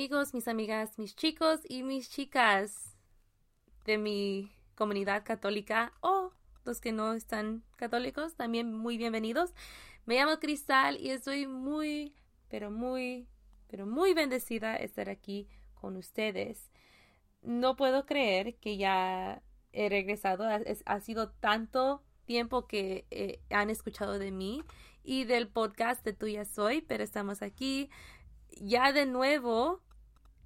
Amigos, mis amigas, mis chicos y mis chicas de mi comunidad católica o los que no están católicos, también muy bienvenidos. Me llamo Cristal y estoy muy, pero muy, pero muy bendecida estar aquí con ustedes. No puedo creer que ya he regresado. Ha, sido tanto tiempo que eh, han escuchado de mí y del podcast de Tuya Soy, pero estamos aquí ya de nuevo,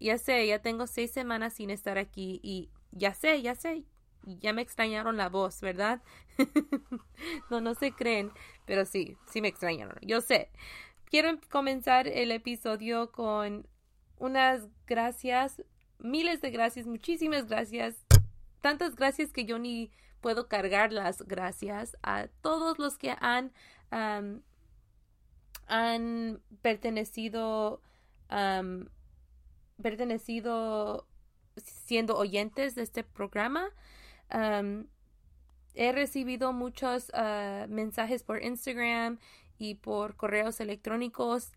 ya sé, ya tengo seis semanas sin estar aquí y ya sé, ya sé, ya me extrañaron la voz, ¿verdad? no, no se creen, pero sí, sí me extrañaron, yo sé. Quiero comenzar el episodio con unas gracias, miles de gracias, muchísimas gracias, tantas gracias que yo ni puedo cargar las gracias a todos los que han, han pertenecido pertenecido siendo oyentes de este programa. he recibido muchos ah, mensajes por Instagram y por correos electrónicos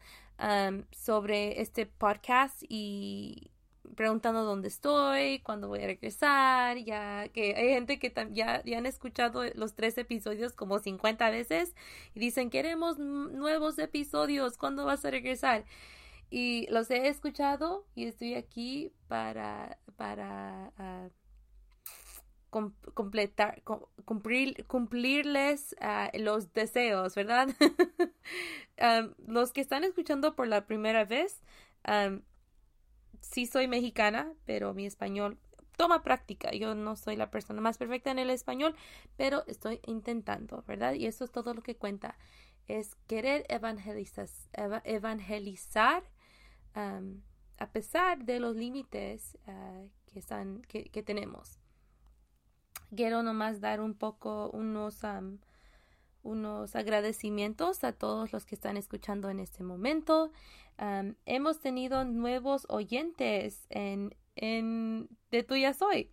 sobre este podcast y preguntando dónde estoy, cuándo voy a regresar, ya que hay gente que ya, ya han escuchado los tres episodios como 50 veces y dicen queremos nuevos episodios, ¿cuándo vas a regresar? Y los he escuchado y estoy aquí para, para ah, completar, cumplir, cumplirles ah, los deseos, ¿verdad? los que están escuchando por la primera vez, sí soy mexicana, pero mi español toma práctica. Yo no soy la persona más perfecta en el español, pero estoy intentando, ¿verdad? Y eso es todo lo que cuenta. Es querer evangelizar, evangelizar a pesar de los límites ah, que, están, que, tenemos. Quiero nomás dar un poco unos, unos agradecimientos a todos los que están escuchando en este momento. hemos tenido nuevos oyentes en, en de Tuya Soy.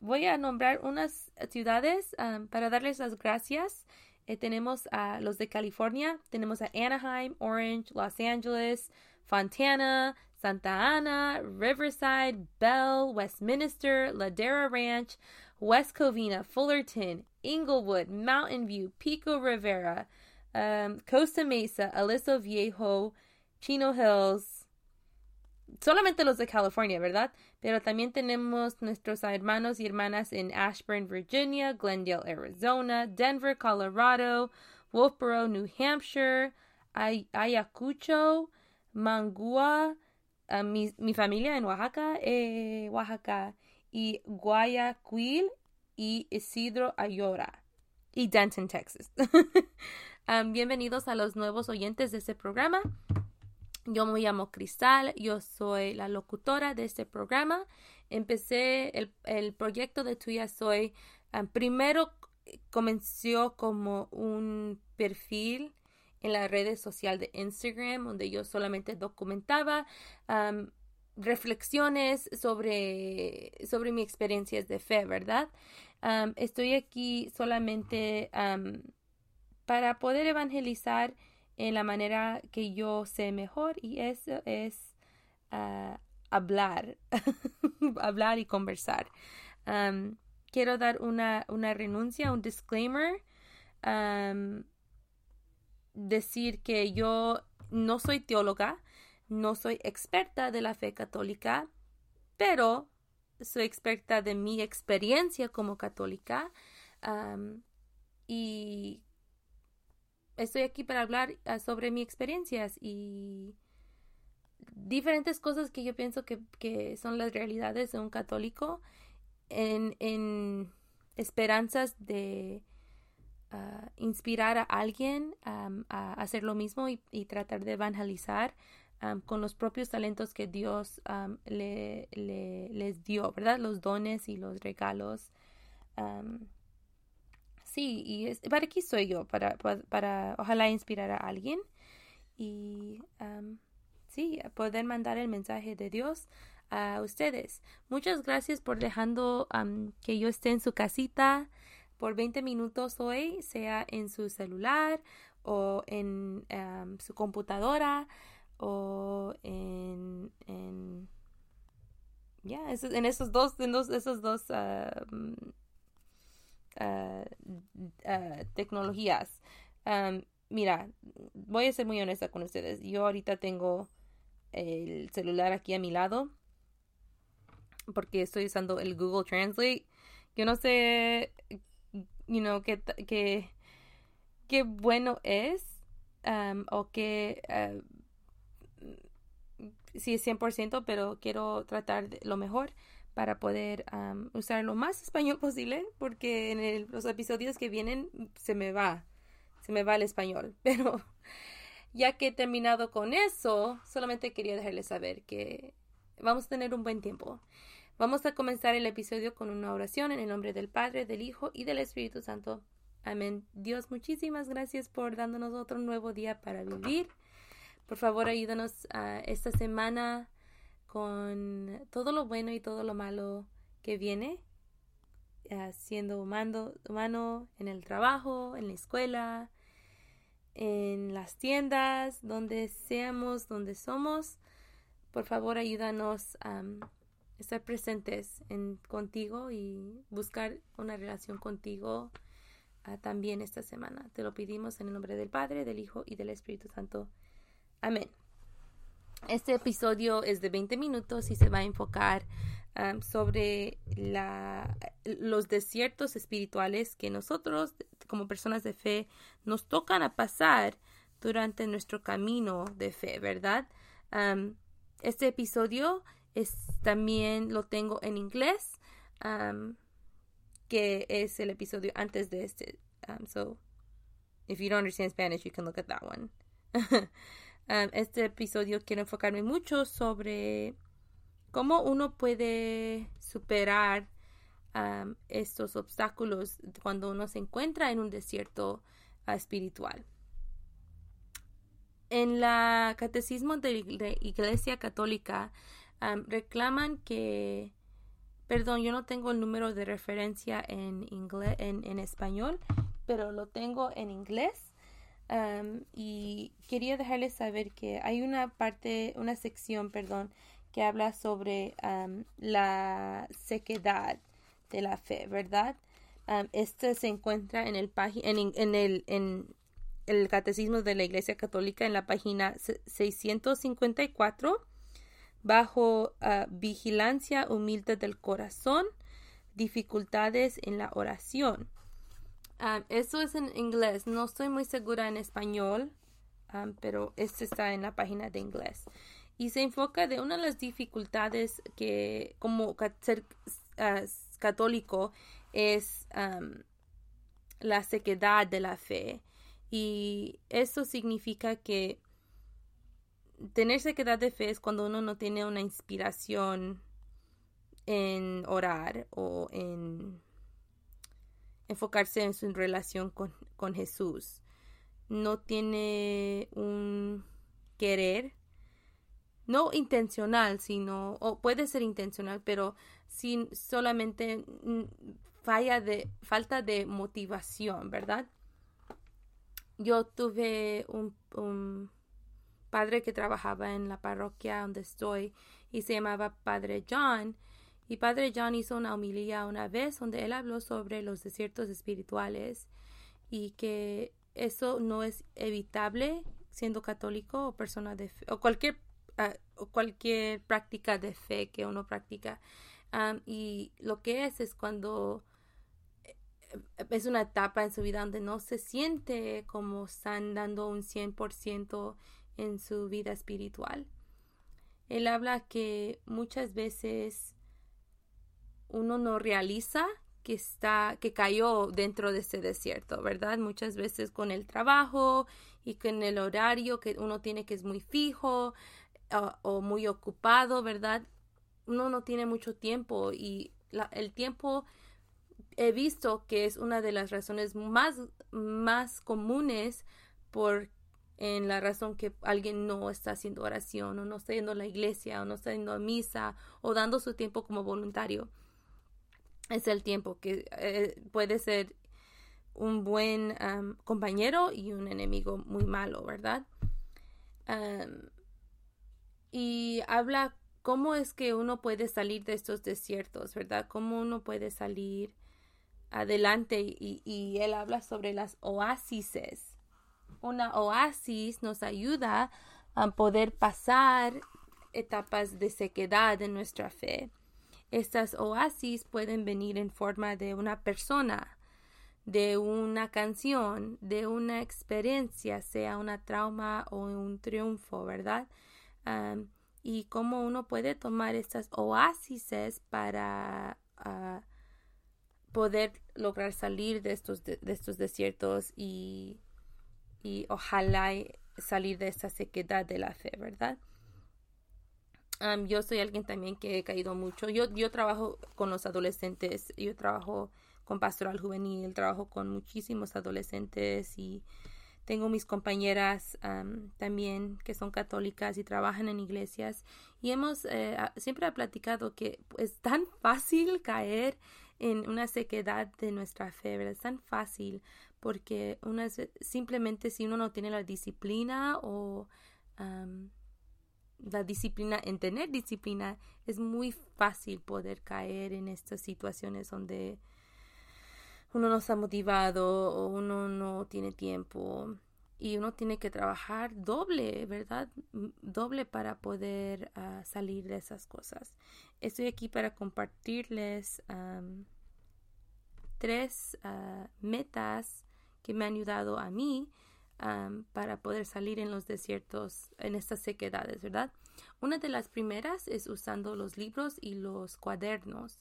voy a nombrar unas ciudades para darles las gracias. Eh, tenemos a los de California, tenemos a Anaheim, Orange, Los Angeles, Fontana, Santa Ana, Riverside, Bell, Westminster, Ladera Ranch, West Covina, Fullerton, Inglewood, Mountain View, Pico Rivera, um, Costa Mesa, Aliso Viejo, Chino Hills. Solamente los de California, ¿verdad? Pero también tenemos nuestros hermanos y hermanas en Ashburn, Virginia, Glendale, Arizona, Denver, Colorado, Wolfboro, New Hampshire, Ay Ayacucho, Mangua, uh, mi, mi, familia en Oaxaca, eh, Oaxaca, y Guayaquil y Isidro Ayora y Denton, Texas. um, bienvenidos a los nuevos oyentes de este programa. Yo me llamo Cristal, yo soy la locutora de este programa. Empecé el, el proyecto de Tuya Soy. Um, primero comenzó como un perfil en la red social de Instagram, donde yo solamente documentaba reflexiones sobre, sobre mi experiencias de fe, ¿verdad? estoy aquí solamente para poder evangelizar en la manera que yo sé mejor y eso es ah, hablar, hablar y conversar. quiero dar una, una renuncia, un disclaimer decir que yo no soy teóloga, no soy experta de la fe católica, pero soy experta de mi experiencia como católica y estoy aquí para hablar ah, sobre mis experiencias y diferentes cosas que yo pienso que, son las realidades de un católico en, en esperanzas de inspirar a alguien a hacer lo mismo y, tratar de evangelizar con los propios talentos que Dios le, les dio, ¿verdad? Los dones y los regalos. sí, y es, para aquí soy yo, para, para, ojalá inspirar a alguien y sí, poder mandar el mensaje de Dios a ustedes. Muchas gracias por dejando que yo esté en su casita por 20 minutos hoy, sea en su celular o en em, su computadora o en, en ya, en esos dos, en dos, esos dos mm, ah, ah, tecnologías. mira, voy a ser muy honesta con ustedes. Yo ahorita tengo el celular aquí a mi lado porque estoy usando el Google Translate. Yo no sé, you know, qué, qué, qué bueno es o qué si es 100%, pero quiero tratar de lo mejor para poder usar lo más español posible, porque en los episodios que vienen se me va, se me va el español. Pero ya que he terminado con eso, solamente quería dejarles saber que vamos a tener un buen tiempo. Vamos a comenzar el episodio con una oración en el nombre del Padre, del Hijo y del Espíritu Santo. Amén. Dios, muchísimas gracias por dándonos otro nuevo día para vivir. Por favor, ayúdanos a esta semana con todo lo bueno y todo lo malo que viene, siendo humano, humano en el trabajo, en la escuela, en las tiendas, donde seamos, donde somos. Por favor, ayúdanos a estar presentes en, contigo y buscar una relación contigo ah, también esta semana. Te lo pedimos en el nombre del Padre, del Hijo y del Espíritu Santo. Amén. Este episodio es de 20 minutos y se va a enfocar um, sobre la, los desiertos espirituales que nosotros, como personas de fe, nos tocan a pasar durante nuestro camino de fe, ¿verdad? Um, este episodio es también lo tengo en inglés, um, que es el episodio antes de este. so, if you don't understand Spanish, you can look at that one. este episodio quiero enfocarme mucho sobre cómo uno puede superar estos obstáculos cuando uno se encuentra en un desierto ah, espiritual. En la Catecismo de la Iglesia Católica reclaman que, perdón, yo no tengo el número de referencia en, inglés, en español, pero lo tengo en inglés y quería dejarles saber que hay una parte, una sección, perdón, que habla sobre la sequedad de la fe, ¿verdad? este se encuentra en el, en, en, el, en el Catecismo de la Iglesia Católica en la página 654 bajo ah, vigilancia humilde del corazón, dificultades en la oración. Um, eso es en inglés. No estoy muy segura en español, um, pero este está en la página de inglés. Y se enfoca de una de las dificultades que como ser católico es la sequedad de la fe. Y eso significa que tener sequedad de fe es cuando uno no tiene una inspiración en orar o en enfocarse en su relación con, Jesús. No tiene un querer, no intencional, sino, o puede ser intencional, pero sin solamente falla de, falta de motivación, ¿verdad? Yo tuve un padre que trabajaba en la parroquia donde estoy y se llamaba Padre John. Y Padre John hizo una homilía una vez donde él habló sobre los desiertos espirituales y que eso no es evitable siendo católico o persona de fe, o cualquier ah, o cualquier práctica de fe que uno practica. Y lo que es es cuando eh, es una etapa en su vida donde no se siente como están dando un 100% en su vida espiritual. Él habla que muchas veces uno no realiza que está, que cayó dentro de ese desierto, ¿verdad? Muchas veces con el trabajo y con el horario que uno tiene que es muy fijo o muy ocupado, ¿verdad? Uno no tiene mucho tiempo y el tiempo he visto que es una de las razones más, más comunes por en la razón que alguien no está haciendo oración o no está yendo a la iglesia o no está yendo a misa o dando su tiempo como voluntario es el tiempo que eh, puede ser un buen compañero y un enemigo muy malo, ¿verdad? y habla cómo es que uno puede salir de estos desiertos, ¿verdad? Cómo uno puede salir adelante y, y él habla sobre las oasis. Una oasis nos ayuda a poder pasar etapas de sequedad en nuestra fe. Estas oasis pueden venir en forma de una persona, de una canción, de una experiencia, sea una trauma o un triunfo, ¿verdad? y cómo uno puede tomar estas oasis para ah, poder lograr salir de estos, de, estos desiertos y, y ojalá salir de esa sequedad de la fe, ¿verdad? yo soy alguien también que he caído mucho. Yo, yo trabajo con los adolescentes, yo trabajo con pastoral juvenil, trabajo con muchísimos adolescentes y tengo mis compañeras también que son católicas y trabajan en iglesias y hemos eh, siempre platicado que es tan fácil caer en una sequedad de nuestra fe, es tan fácil porque una, simplemente si uno no tiene la disciplina o la disciplina, en tener disciplina, es muy fácil poder caer en estas situaciones donde uno no está motivado o uno no tiene tiempo y uno tiene que trabajar doble, ¿verdad? Doble para poder ah, salir de esas cosas. Estoy aquí para compartirles tres ah, metas que me han ayudado a mí para poder salir en los desiertos, en estas sequedades, ¿verdad? Una de las primeras es usando los libros y los cuadernos.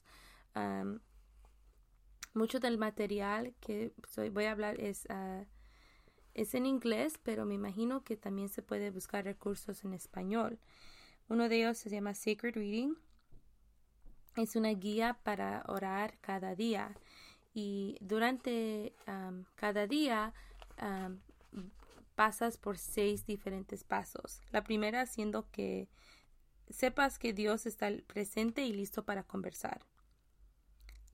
mucho del material que voy a hablar es, ah, es en inglés, pero me imagino que también se puede buscar recursos en español. Uno de ellos se llama Sacred Reading. Es una guía para orar cada día. Y durante cada día pasas por seis diferentes pasos. La primera siendo que sepas que Dios está presente y listo para conversar.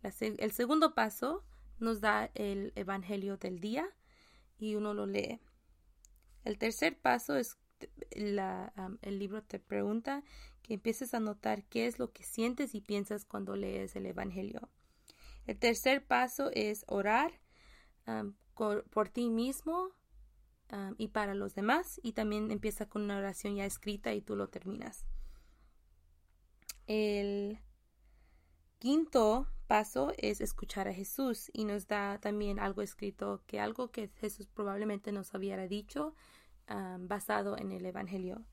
el segundo paso nos da el Evangelio del día y uno lo lee. El tercer paso es el libro te pregunta que empieces a notar qué es lo que sientes y piensas cuando lees el Evangelio. El tercer paso es orar por ti mismo y para los demás y también empieza con una oración ya escrita y tú lo terminas. El quinto paso es escuchar a Jesús y nos da también algo escrito que algo que Jesús probablemente nos hubiera dicho basado en el Evangelio.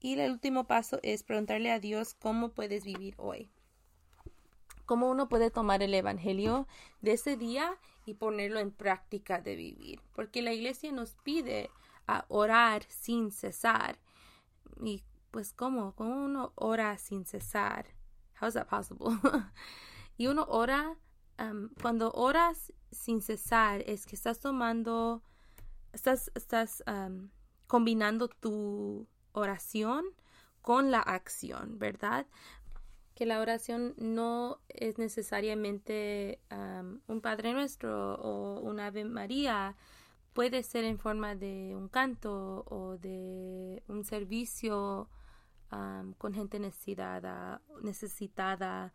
Y el último paso es preguntarle a Dios cómo puedes vivir hoy. Cómo uno puede tomar el Evangelio de ese día y ponerlo en práctica de vivir. Porque la iglesia nos pide a orar sin cesar. Y pues, ¿cómo? ¿Cómo uno ora sin cesar? How is that possible? y uno ora, um, cuando oras sin cesar, es que estás tomando, estás, estás um, combinando tu oración con la acción, ¿verdad? Que la oración no es necesariamente un Padre Nuestro o un Ave María, puede ser en forma de un canto o de un servicio con gente necesitada, necesitada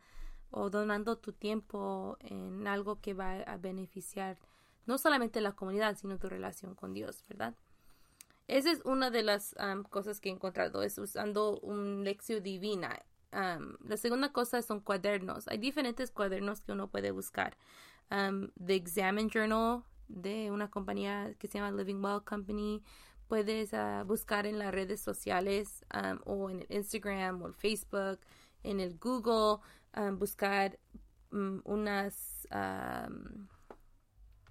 o donando tu tiempo en algo que va a beneficiar no solamente la comunidad, sino tu relación con Dios, ¿verdad? Esa es una de las cosas que he encontrado, es usando un lección divina la segunda cosa son cuadernos. Hay diferentes cuadernos que uno puede buscar. the Examine Journal de una compañía que se llama Living Well Company. Puedes ah, buscar en las redes sociales o en el Instagram o el Facebook, en el Google, buscar mm, unas,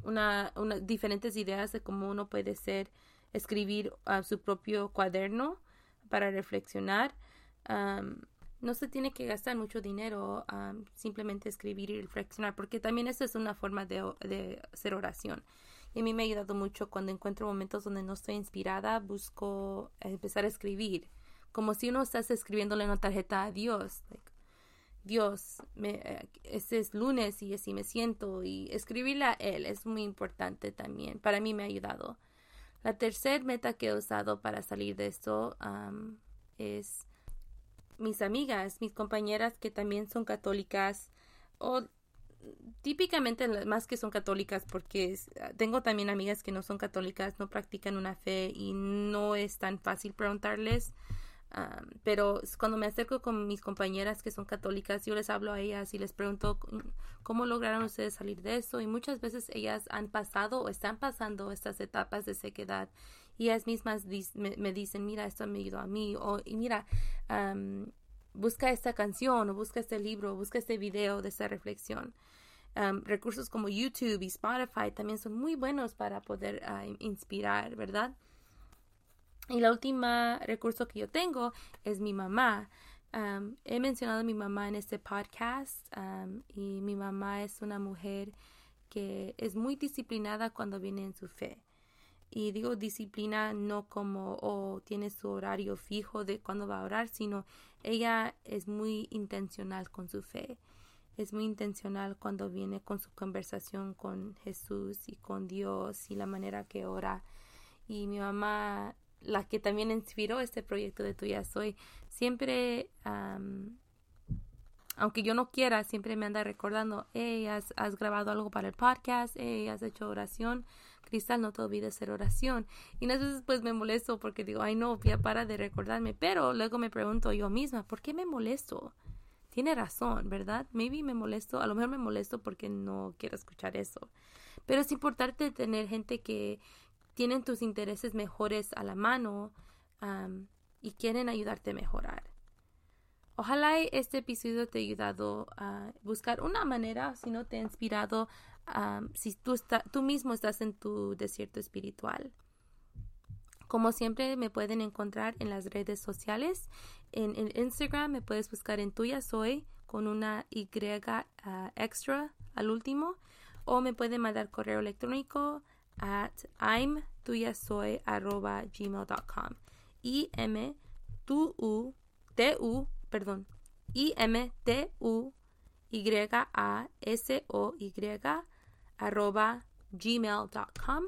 una, diferentes ideas de cómo uno puede ser, escribir su propio cuaderno para reflexionar no se tiene que gastar mucho dinero simplemente escribir y reflexionar, porque también esa es una forma de, de, hacer oración. Y a mí me ha ayudado mucho cuando encuentro momentos donde no estoy inspirada, busco empezar a escribir, como si uno estás escribiéndole una tarjeta a Dios. Dios, me, este es lunes y así me siento y escribirle a Él es muy importante también. Para mí me ha ayudado. La tercera meta que he usado para salir de esto es mis amigas, mis compañeras que también son católicas o típicamente más que son católicas porque tengo también amigas que no son católicas, no practican una fe y no es tan fácil preguntarles. pero cuando me acerco con mis compañeras que son católicas, yo les hablo a ellas y les pregunto cómo lograron ustedes salir de eso. Y muchas veces ellas han pasado o están pasando estas etapas de sequedad y ellas mismas me, dicen, mira, esto me ayudó a mí, o y mira, busca esta canción, o busca este libro, o busca este video de esta reflexión. recursos como YouTube y Spotify también son muy buenos para poder ah, inspirar, ¿verdad? Y la última recurso que yo tengo es mi mamá. he mencionado a mi mamá en este podcast y mi mamá es una mujer que es muy disciplinada cuando viene en su fe. Y digo disciplina no como o oh, tiene su horario fijo de cuándo va a orar, sino ella es muy intencional con su fe. Es muy intencional cuando viene con su conversación con Jesús y con Dios y la manera que ora. Y mi mamá, la que también inspiró este proyecto de Tuya Soy, siempre aunque yo no quiera, siempre me anda recordando, hey, has, grabado algo para el podcast, hey, has hecho oración, Cristal, no te olvides hacer oración. Y unas veces pues me molesto porque digo, ay no, ya para de recordarme, pero luego me pregunto yo misma, ¿por qué me molesto? Tiene razón, ¿verdad? Maybe me molesto, a lo mejor me molesto porque no quiero escuchar eso. Pero es importante tener gente que tienen tus intereses mejores a la mano y quieren ayudarte a mejorar. Ojalá este episodio te haya ayudado a buscar una manera, si no te ha inspirado, si tú, tú mismo estás en tu desierto espiritual. Como siempre, me pueden encontrar en las redes sociales. En, Instagram me puedes buscar en Tuya Soy con una Y ah, extra al último. O me pueden mandar correo electrónico at I'm gmail.com. I M T U T U perdón, I-M-T-U-Y-A-S-O-Y arroba gmail.com.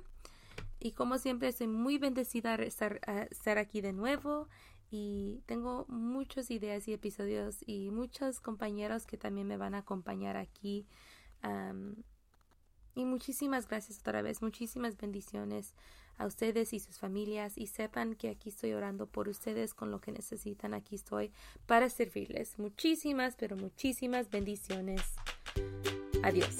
Y como siempre, estoy muy bendecida de estar, estar, aquí de nuevo. Y tengo muchas ideas y episodios y muchos compañeros que también me van a acompañar aquí. y muchísimas gracias otra vez, muchísimas bendiciones a ustedes y sus familias y sepan que aquí estoy orando por ustedes con lo que necesitan. Aquí estoy para servirles. Muchísimas, pero muchísimas bendiciones. Adiós.